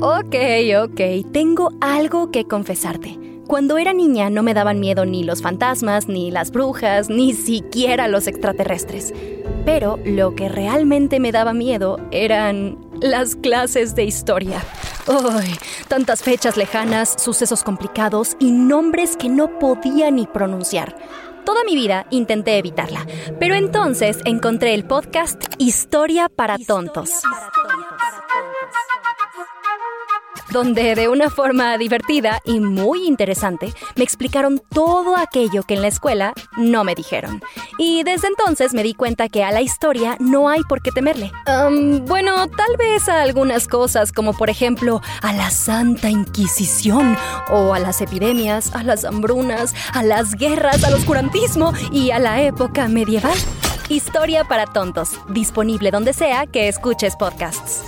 Ok, ok, tengo algo que confesarte. Cuando era niña no me daban miedo ni los fantasmas, ni las brujas, ni siquiera los extraterrestres. Pero lo que realmente me daba miedo eran las clases de historia. ¡Ay! Tantas fechas lejanas, sucesos complicados y nombres que no podía ni pronunciar. Toda mi vida intenté evitarla, pero entonces encontré el podcast Historia para Tontos donde de una forma divertida y muy interesante me explicaron todo aquello que en la escuela no me dijeron. Y desde entonces me di cuenta que a la historia no hay por qué temerle. bueno, tal vez a algunas cosas, como por ejemplo a la Santa Inquisición, o a las epidemias, a las hambrunas, a las guerras, al oscurantismo y a la época medieval. Historia para tontos, disponible donde sea que escuches podcasts.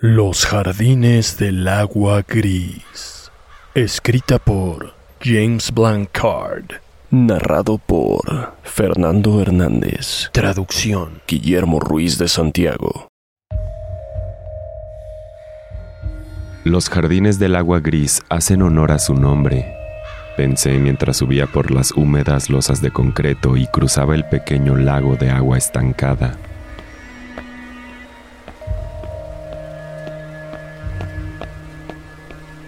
Los Jardines del Agua Gris. Escrita por James Blancard. Narrado por Fernando Hernández. Traducción. Guillermo Ruiz de Santiago. Los Jardines del Agua Gris hacen honor a su nombre. Pensé mientras subía por las húmedas losas de concreto y cruzaba el pequeño lago de agua estancada.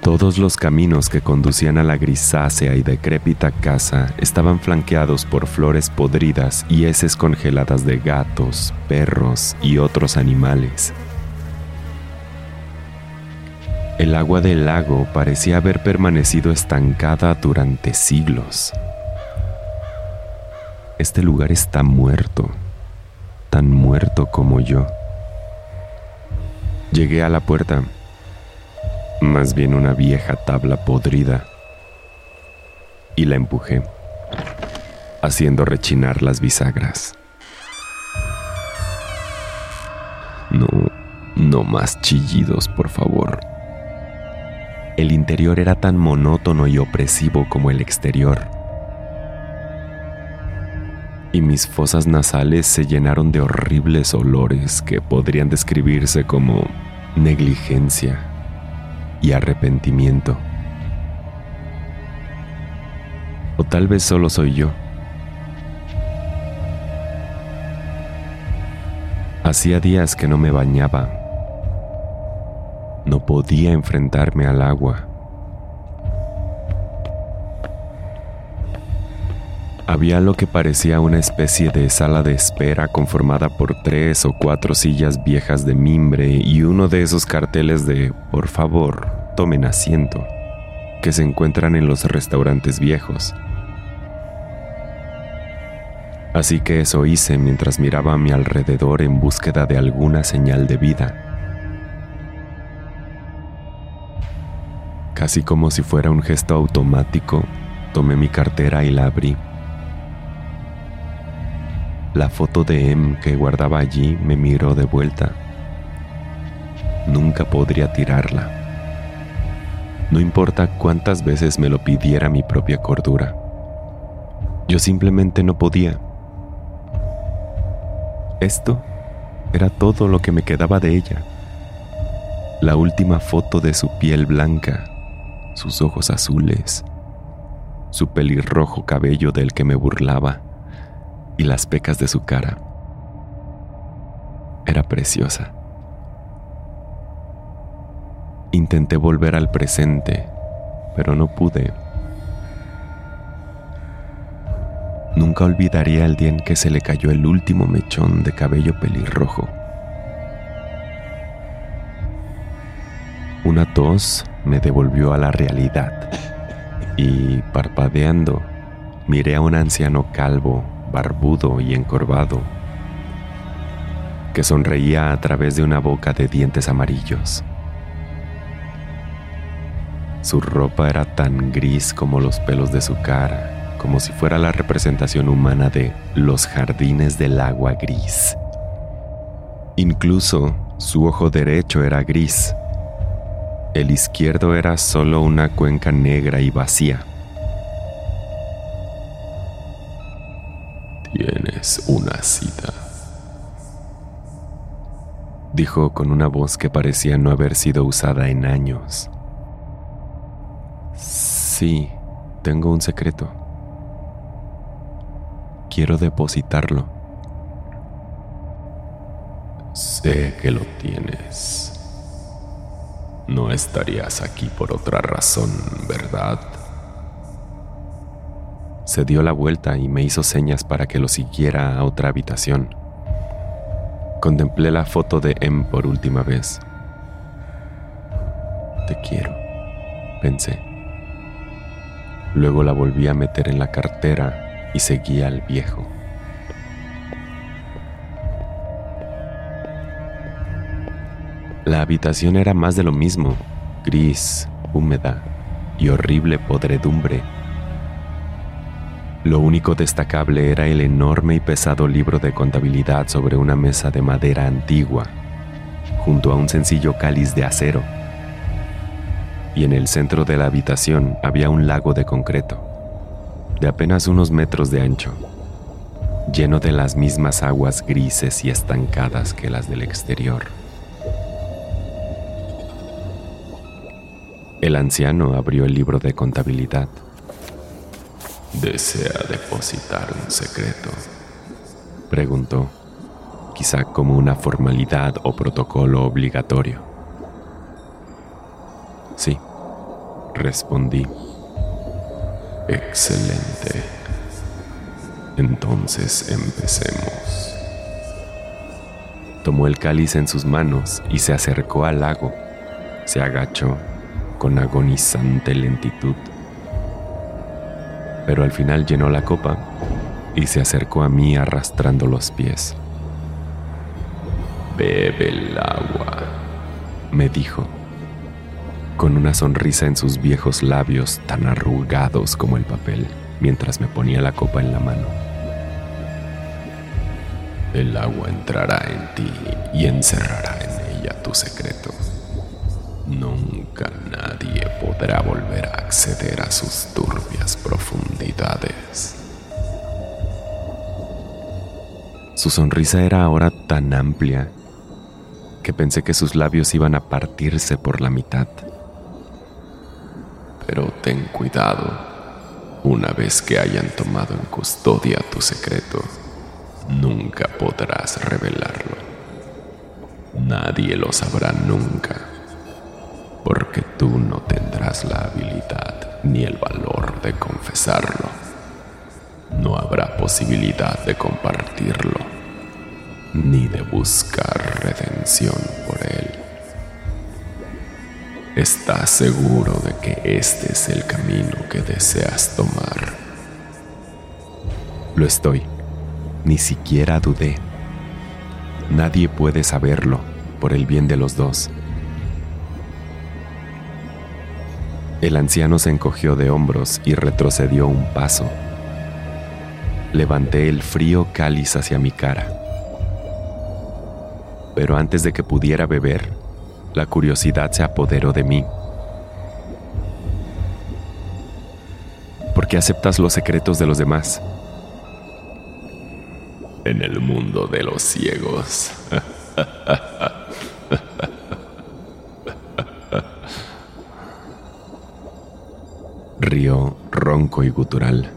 Todos los caminos que conducían a la grisácea y decrépita casa estaban flanqueados por flores podridas y heces congeladas de gatos, perros y otros animales. El agua del lago parecía haber permanecido estancada durante siglos. Este lugar está muerto, tan muerto como yo. Llegué a la puerta más bien una vieja tabla podrida, y la empujé, haciendo rechinar las bisagras. No, no más chillidos, por favor. El interior era tan monótono y opresivo como el exterior. Y mis fosas nasales se llenaron de horribles olores que podrían describirse como negligencia y arrepentimiento. O tal vez solo soy yo. Hacía días que no me bañaba. No podía enfrentarme al agua. Había lo que parecía una especie de sala de espera conformada por tres o cuatro sillas viejas de mimbre y uno de esos carteles de por favor, tomen asiento, que se encuentran en los restaurantes viejos. Así que eso hice mientras miraba a mi alrededor en búsqueda de alguna señal de vida. Casi como si fuera un gesto automático, tomé mi cartera y la abrí. La foto de Em que guardaba allí me miró de vuelta. Nunca podría tirarla. No importa cuántas veces me lo pidiera mi propia cordura. Yo simplemente no podía. Esto era todo lo que me quedaba de ella. La última foto de su piel blanca, sus ojos azules, su pelirrojo cabello del que me burlaba y las pecas de su cara. Era preciosa. Intenté volver al presente, pero no pude. Nunca olvidaría el día en que se le cayó el último mechón de cabello pelirrojo. Una tos me devolvió a la realidad y, parpadeando, miré a un anciano calvo, barbudo y encorvado, que sonreía a través de una boca de dientes amarillos. Su ropa era tan gris como los pelos de su cara como si fuera la representación humana de los jardines del agua gris. Incluso su ojo derecho era gris. El izquierdo era solo una cuenca negra y vacía. Tienes una cita, dijo con una voz que parecía no haber sido usada en años. Sí, tengo un secreto quiero depositarlo. Sé que lo tienes. No estarías aquí por otra razón, ¿verdad? Se dio la vuelta y me hizo señas para que lo siguiera a otra habitación. Contemplé la foto de M por última vez. Te quiero, pensé. Luego la volví a meter en la cartera y seguía al viejo. La habitación era más de lo mismo, gris, húmeda y horrible podredumbre. Lo único destacable era el enorme y pesado libro de contabilidad sobre una mesa de madera antigua, junto a un sencillo cáliz de acero. Y en el centro de la habitación había un lago de concreto de apenas unos metros de ancho, lleno de las mismas aguas grises y estancadas que las del exterior. El anciano abrió el libro de contabilidad. ¿Desea depositar un secreto? Preguntó, quizá como una formalidad o protocolo obligatorio. Sí, respondí. Excelente. Entonces empecemos. Tomó el cáliz en sus manos y se acercó al lago. Se agachó con agonizante lentitud. Pero al final llenó la copa y se acercó a mí arrastrando los pies. Bebe el agua, me dijo con una sonrisa en sus viejos labios tan arrugados como el papel, mientras me ponía la copa en la mano. El agua entrará en ti y encerrará en ella tu secreto. Nunca nadie podrá volver a acceder a sus turbias profundidades. Su sonrisa era ahora tan amplia que pensé que sus labios iban a partirse por la mitad pero ten cuidado. Una vez que hayan tomado en custodia tu secreto, nunca podrás revelarlo. Nadie lo sabrá nunca, porque tú no tendrás la habilidad ni el valor de confesarlo. No habrá posibilidad de compartirlo, ni de buscar redención por él. ¿Estás seguro de que este es el camino que deseas tomar? Lo estoy. Ni siquiera dudé. Nadie puede saberlo por el bien de los dos. El anciano se encogió de hombros y retrocedió un paso. Levanté el frío cáliz hacia mi cara. Pero antes de que pudiera beber, la curiosidad se apoderó de mí. ¿Por qué aceptas los secretos de los demás? En el mundo de los ciegos. y gutural.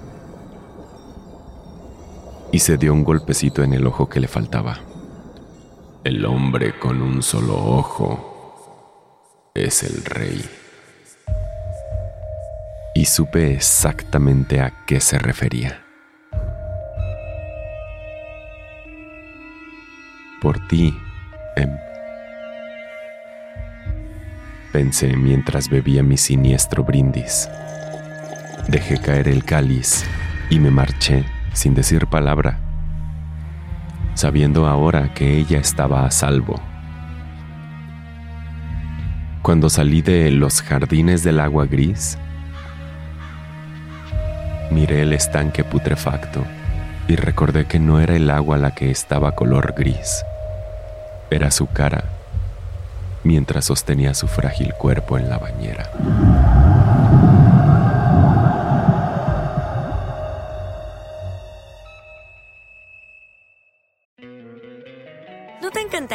Y se dio un golpecito en el ojo que le faltaba. El hombre con un solo ojo es el rey. Y supe exactamente a qué se refería. Por ti, Em. Pensé mientras bebía mi siniestro brindis. Dejé caer el cáliz y me marché sin decir palabra, sabiendo ahora que ella estaba a salvo. Cuando salí de los jardines del agua gris, miré el estanque putrefacto y recordé que no era el agua la que estaba color gris, era su cara mientras sostenía su frágil cuerpo en la bañera.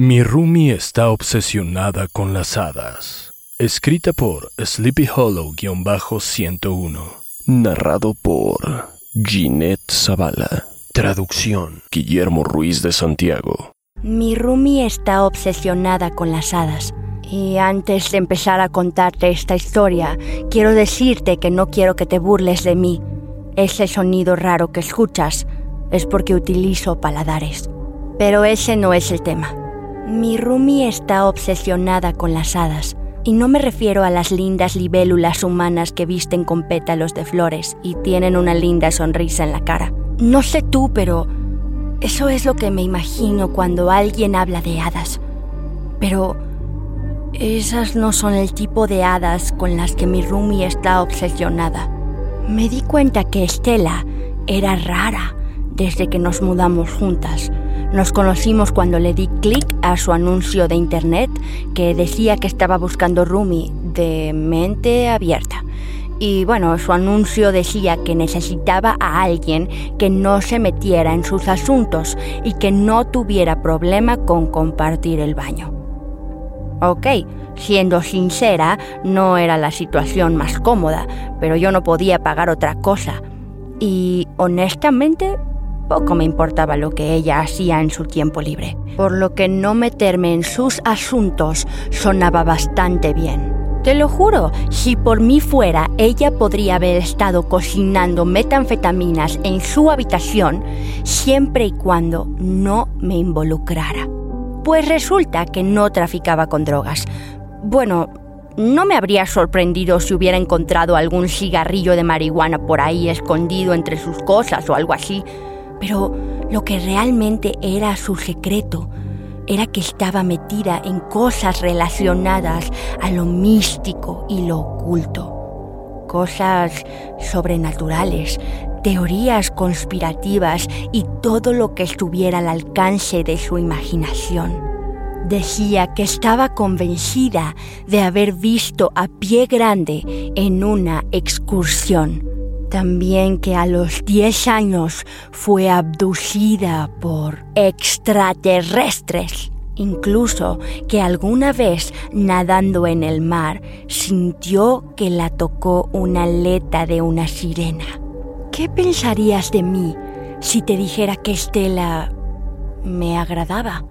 Mi Rumi está obsesionada con las hadas. Escrita por Sleepy Hollow-101. Narrado por Ginette Zavala. Traducción Guillermo Ruiz de Santiago. Mi Rumi está obsesionada con las hadas. Y antes de empezar a contarte esta historia, quiero decirte que no quiero que te burles de mí. Ese sonido raro que escuchas es porque utilizo paladares. Pero ese no es el tema. Mi Rumi está obsesionada con las hadas. Y no me refiero a las lindas libélulas humanas que visten con pétalos de flores y tienen una linda sonrisa en la cara. No sé tú, pero eso es lo que me imagino cuando alguien habla de hadas. Pero esas no son el tipo de hadas con las que mi Rumi está obsesionada. Me di cuenta que Estela era rara desde que nos mudamos juntas. Nos conocimos cuando le di clic a su anuncio de internet que decía que estaba buscando Rumi de mente abierta. Y bueno, su anuncio decía que necesitaba a alguien que no se metiera en sus asuntos y que no tuviera problema con compartir el baño. Ok, siendo sincera, no era la situación más cómoda, pero yo no podía pagar otra cosa. Y honestamente, poco me importaba lo que ella hacía en su tiempo libre, por lo que no meterme en sus asuntos sonaba bastante bien. Te lo juro, si por mí fuera, ella podría haber estado cocinando metanfetaminas en su habitación siempre y cuando no me involucrara. Pues resulta que no traficaba con drogas. Bueno, no me habría sorprendido si hubiera encontrado algún cigarrillo de marihuana por ahí escondido entre sus cosas o algo así. Pero lo que realmente era su secreto era que estaba metida en cosas relacionadas a lo místico y lo oculto. Cosas sobrenaturales, teorías conspirativas y todo lo que estuviera al alcance de su imaginación. Decía que estaba convencida de haber visto a pie grande en una excursión. También que a los 10 años fue abducida por extraterrestres. Incluso que alguna vez nadando en el mar sintió que la tocó una aleta de una sirena. ¿Qué pensarías de mí si te dijera que Estela me agradaba?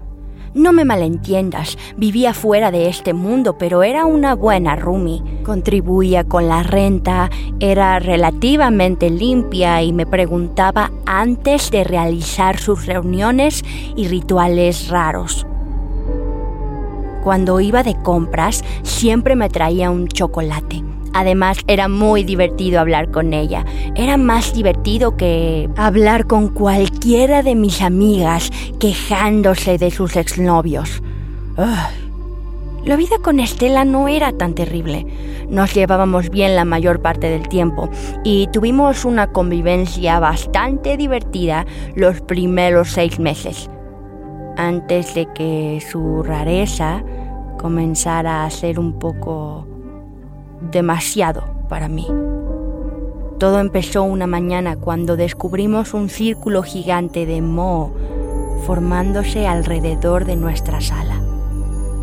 No me malentiendas, vivía fuera de este mundo, pero era una buena Rumi. Contribuía con la renta, era relativamente limpia y me preguntaba antes de realizar sus reuniones y rituales raros. Cuando iba de compras, siempre me traía un chocolate. Además, era muy divertido hablar con ella. Era más divertido que hablar con cualquiera de mis amigas quejándose de sus exnovios. La vida con Estela no era tan terrible. Nos llevábamos bien la mayor parte del tiempo y tuvimos una convivencia bastante divertida los primeros seis meses, antes de que su rareza comenzara a ser un poco demasiado para mí. Todo empezó una mañana cuando descubrimos un círculo gigante de moho formándose alrededor de nuestra sala.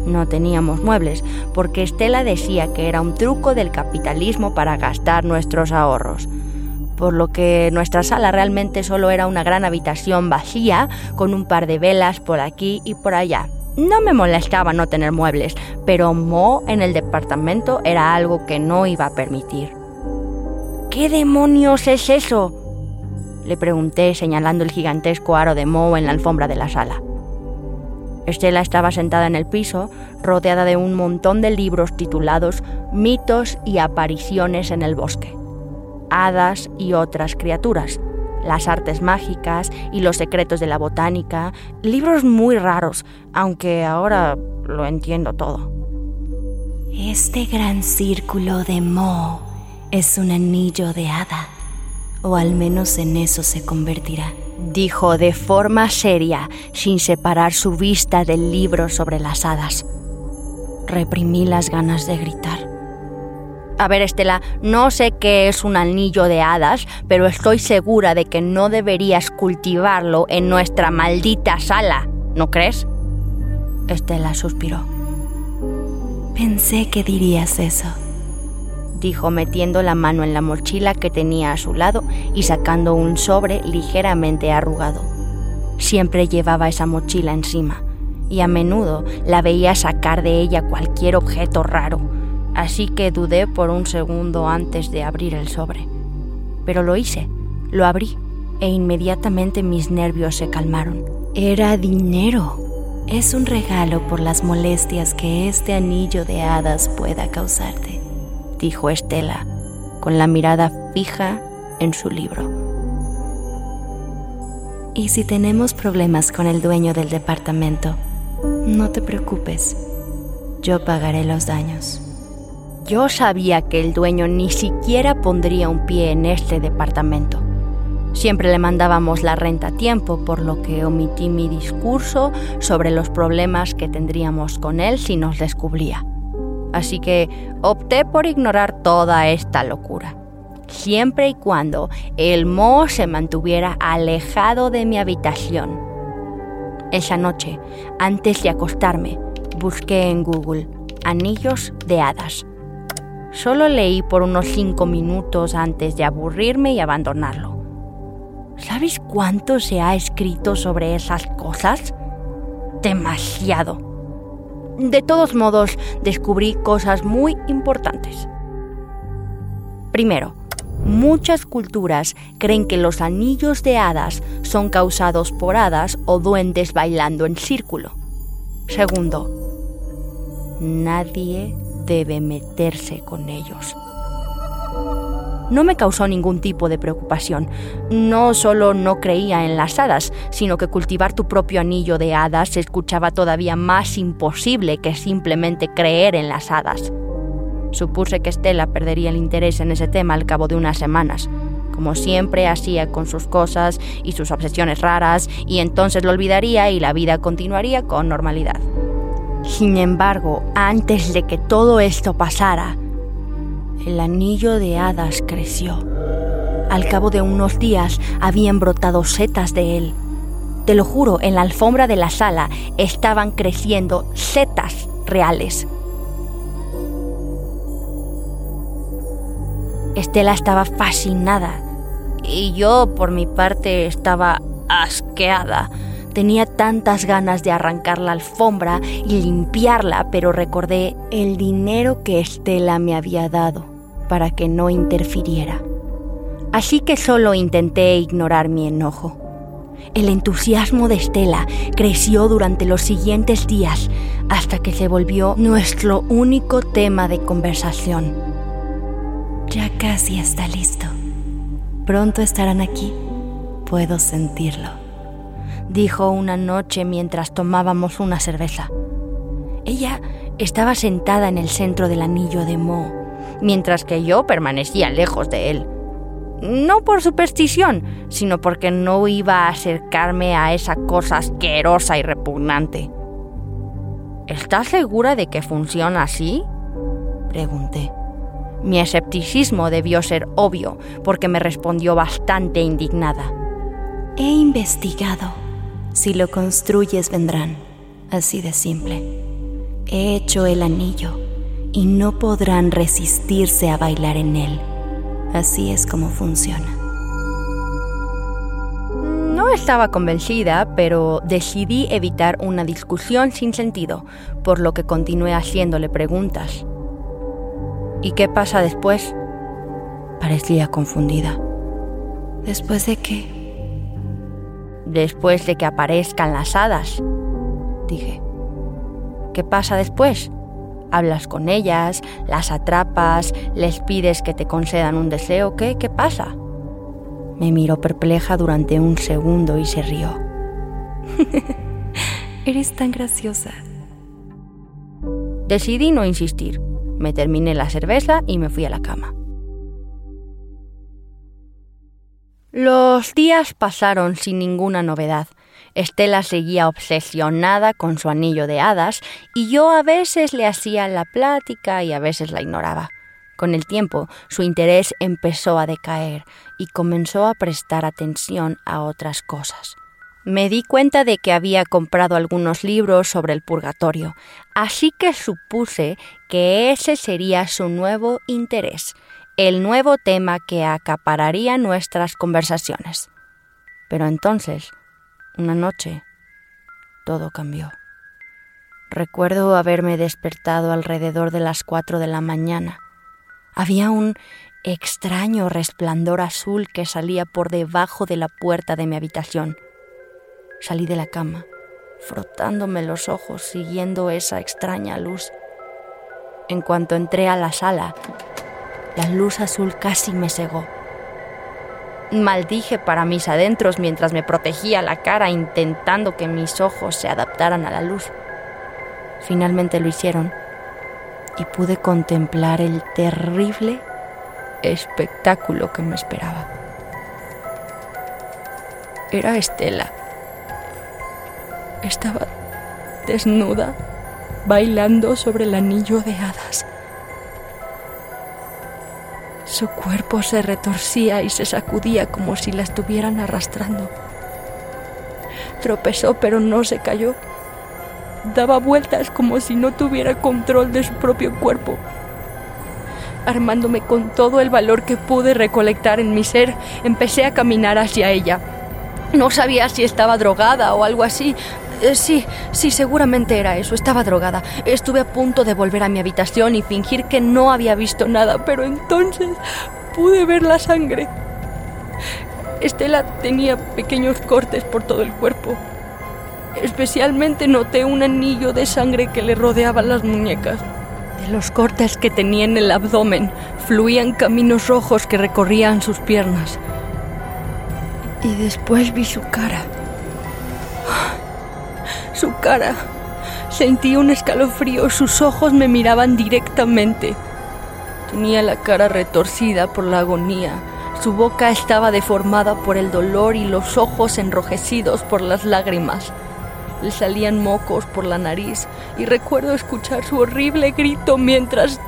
No teníamos muebles porque Estela decía que era un truco del capitalismo para gastar nuestros ahorros, por lo que nuestra sala realmente solo era una gran habitación vacía con un par de velas por aquí y por allá. No me molestaba no tener muebles, pero Mo en el departamento era algo que no iba a permitir. ¿Qué demonios es eso? Le pregunté señalando el gigantesco aro de moho en la alfombra de la sala. Estela estaba sentada en el piso, rodeada de un montón de libros titulados Mitos y apariciones en el bosque, hadas y otras criaturas, las artes mágicas y los secretos de la botánica, libros muy raros, aunque ahora lo entiendo todo. Este gran círculo de moho es un anillo de hada, o al menos en eso se convertirá, dijo de forma seria, sin separar su vista del libro sobre las hadas. Reprimí las ganas de gritar. A ver, Estela, no sé qué es un anillo de hadas, pero estoy segura de que no deberías cultivarlo en nuestra maldita sala, ¿no crees? Estela suspiró. Pensé que dirías eso dijo metiendo la mano en la mochila que tenía a su lado y sacando un sobre ligeramente arrugado. Siempre llevaba esa mochila encima y a menudo la veía sacar de ella cualquier objeto raro, así que dudé por un segundo antes de abrir el sobre. Pero lo hice, lo abrí e inmediatamente mis nervios se calmaron. Era dinero. Es un regalo por las molestias que este anillo de hadas pueda causarte dijo Estela, con la mirada fija en su libro. Y si tenemos problemas con el dueño del departamento, no te preocupes, yo pagaré los daños. Yo sabía que el dueño ni siquiera pondría un pie en este departamento. Siempre le mandábamos la renta a tiempo, por lo que omití mi discurso sobre los problemas que tendríamos con él si nos descubría así que opté por ignorar toda esta locura, siempre y cuando el mo se mantuviera alejado de mi habitación. Esa noche, antes de acostarme, busqué en Google anillos de hadas. Solo leí por unos cinco minutos antes de aburrirme y abandonarlo. ¿Sabes cuánto se ha escrito sobre esas cosas? Demasiado. De todos modos, descubrí cosas muy importantes. Primero, muchas culturas creen que los anillos de hadas son causados por hadas o duendes bailando en círculo. Segundo, nadie debe meterse con ellos no me causó ningún tipo de preocupación. No solo no creía en las hadas, sino que cultivar tu propio anillo de hadas se escuchaba todavía más imposible que simplemente creer en las hadas. Supuse que Estela perdería el interés en ese tema al cabo de unas semanas, como siempre hacía con sus cosas y sus obsesiones raras, y entonces lo olvidaría y la vida continuaría con normalidad. Sin embargo, antes de que todo esto pasara, el anillo de hadas creció. Al cabo de unos días habían brotado setas de él. Te lo juro, en la alfombra de la sala estaban creciendo setas reales. Estela estaba fascinada y yo por mi parte estaba asqueada. Tenía tantas ganas de arrancar la alfombra y limpiarla, pero recordé el dinero que Estela me había dado para que no interfiriera. Así que solo intenté ignorar mi enojo. El entusiasmo de Estela creció durante los siguientes días hasta que se volvió nuestro único tema de conversación. Ya casi está listo. Pronto estarán aquí. Puedo sentirlo. Dijo una noche mientras tomábamos una cerveza. Ella estaba sentada en el centro del anillo de Mo mientras que yo permanecía lejos de él. No por superstición, sino porque no iba a acercarme a esa cosa asquerosa y repugnante. ¿Estás segura de que funciona así? Pregunté. Mi escepticismo debió ser obvio, porque me respondió bastante indignada. He investigado. Si lo construyes vendrán. Así de simple. He hecho el anillo y no podrán resistirse a bailar en él. Así es como funciona. No estaba convencida, pero decidí evitar una discusión sin sentido, por lo que continué haciéndole preguntas. ¿Y qué pasa después? Parecía confundida. ¿Después de qué? Después de que aparezcan las hadas, dije. ¿Qué pasa después? Hablas con ellas, las atrapas, les pides que te concedan un deseo, ¿qué? ¿Qué pasa? Me miró perpleja durante un segundo y se rió. Eres tan graciosa. Decidí no insistir. Me terminé la cerveza y me fui a la cama. Los días pasaron sin ninguna novedad. Estela seguía obsesionada con su anillo de hadas y yo a veces le hacía la plática y a veces la ignoraba. Con el tiempo, su interés empezó a decaer y comenzó a prestar atención a otras cosas. Me di cuenta de que había comprado algunos libros sobre el purgatorio, así que supuse que ese sería su nuevo interés, el nuevo tema que acapararía nuestras conversaciones. Pero entonces, una noche, todo cambió. Recuerdo haberme despertado alrededor de las cuatro de la mañana. Había un extraño resplandor azul que salía por debajo de la puerta de mi habitación. Salí de la cama, frotándome los ojos, siguiendo esa extraña luz. En cuanto entré a la sala, la luz azul casi me cegó. Maldije para mis adentros mientras me protegía la cara intentando que mis ojos se adaptaran a la luz. Finalmente lo hicieron y pude contemplar el terrible espectáculo que me esperaba. Era Estela. Estaba desnuda, bailando sobre el anillo de hadas. Su cuerpo se retorcía y se sacudía como si la estuvieran arrastrando. Tropezó pero no se cayó. Daba vueltas como si no tuviera control de su propio cuerpo. Armándome con todo el valor que pude recolectar en mi ser, empecé a caminar hacia ella. No sabía si estaba drogada o algo así, sí, sí, seguramente era eso. Estaba drogada. Estuve a punto de volver a mi habitación y fingir que no había visto nada, pero entonces pude ver la sangre. Estela tenía pequeños cortes por todo el cuerpo. Especialmente noté un anillo de sangre que le rodeaba las muñecas. De los cortes que tenía en el abdomen fluían caminos rojos que recorrían sus piernas. Y después vi su cara su cara. Sentí un escalofrío, sus ojos me miraban directamente. Tenía la cara retorcida por la agonía, su boca estaba deformada por el dolor y los ojos enrojecidos por las lágrimas. Le salían mocos por la nariz y recuerdo escuchar su horrible grito mientras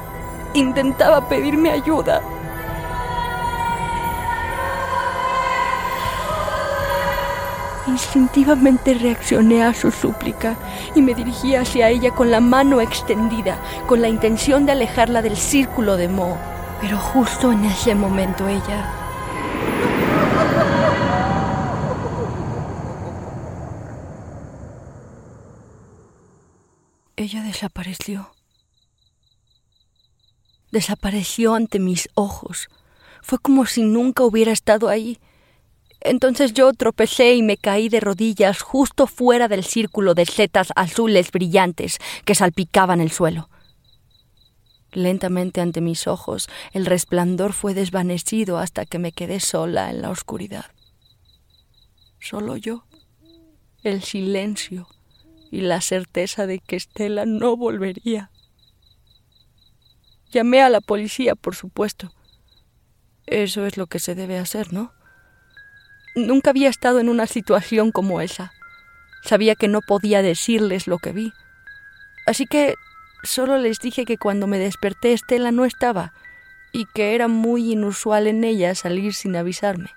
intentaba pedirme ayuda. Instintivamente reaccioné a su súplica y me dirigí hacia ella con la mano extendida, con la intención de alejarla del círculo de Mo. Pero justo en ese momento ella... Ella desapareció. Desapareció ante mis ojos. Fue como si nunca hubiera estado ahí. Entonces yo tropecé y me caí de rodillas justo fuera del círculo de setas azules brillantes que salpicaban el suelo. Lentamente ante mis ojos el resplandor fue desvanecido hasta que me quedé sola en la oscuridad. Solo yo, el silencio y la certeza de que Estela no volvería. Llamé a la policía, por supuesto. Eso es lo que se debe hacer, ¿no? Nunca había estado en una situación como esa. Sabía que no podía decirles lo que vi. Así que solo les dije que cuando me desperté Estela no estaba y que era muy inusual en ella salir sin avisarme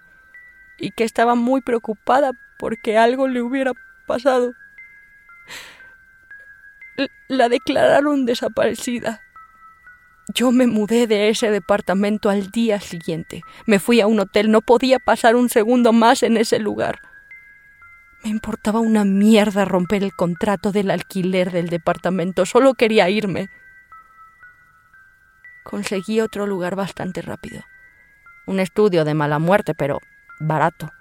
y que estaba muy preocupada porque algo le hubiera pasado. La declararon desaparecida. Yo me mudé de ese departamento al día siguiente. Me fui a un hotel, no podía pasar un segundo más en ese lugar. Me importaba una mierda romper el contrato del alquiler del departamento, solo quería irme. Conseguí otro lugar bastante rápido. Un estudio de mala muerte, pero barato.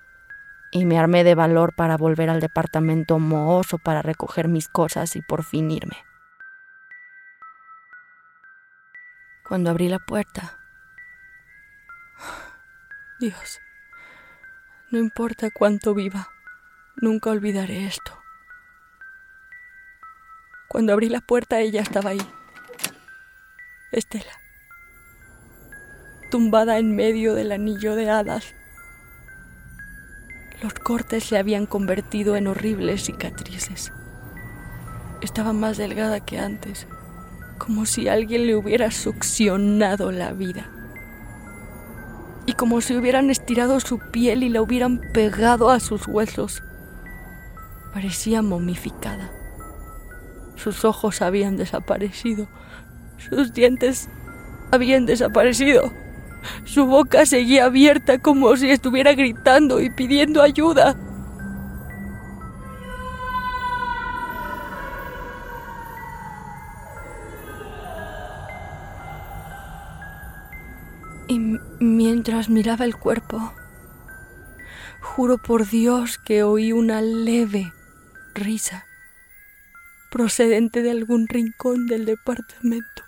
Y me armé de valor para volver al departamento mohoso para recoger mis cosas y por fin irme. Cuando abrí la puerta... Dios, no importa cuánto viva, nunca olvidaré esto. Cuando abrí la puerta ella estaba ahí. Estela. Tumbada en medio del anillo de hadas. Los cortes se habían convertido en horribles cicatrices. Estaba más delgada que antes, como si alguien le hubiera succionado la vida. Y como si hubieran estirado su piel y la hubieran pegado a sus huesos. Parecía momificada. Sus ojos habían desaparecido. Sus dientes habían desaparecido. Su boca seguía abierta como si estuviera gritando y pidiendo ayuda. Miraba el cuerpo, juro por Dios que oí una leve risa procedente de algún rincón del departamento.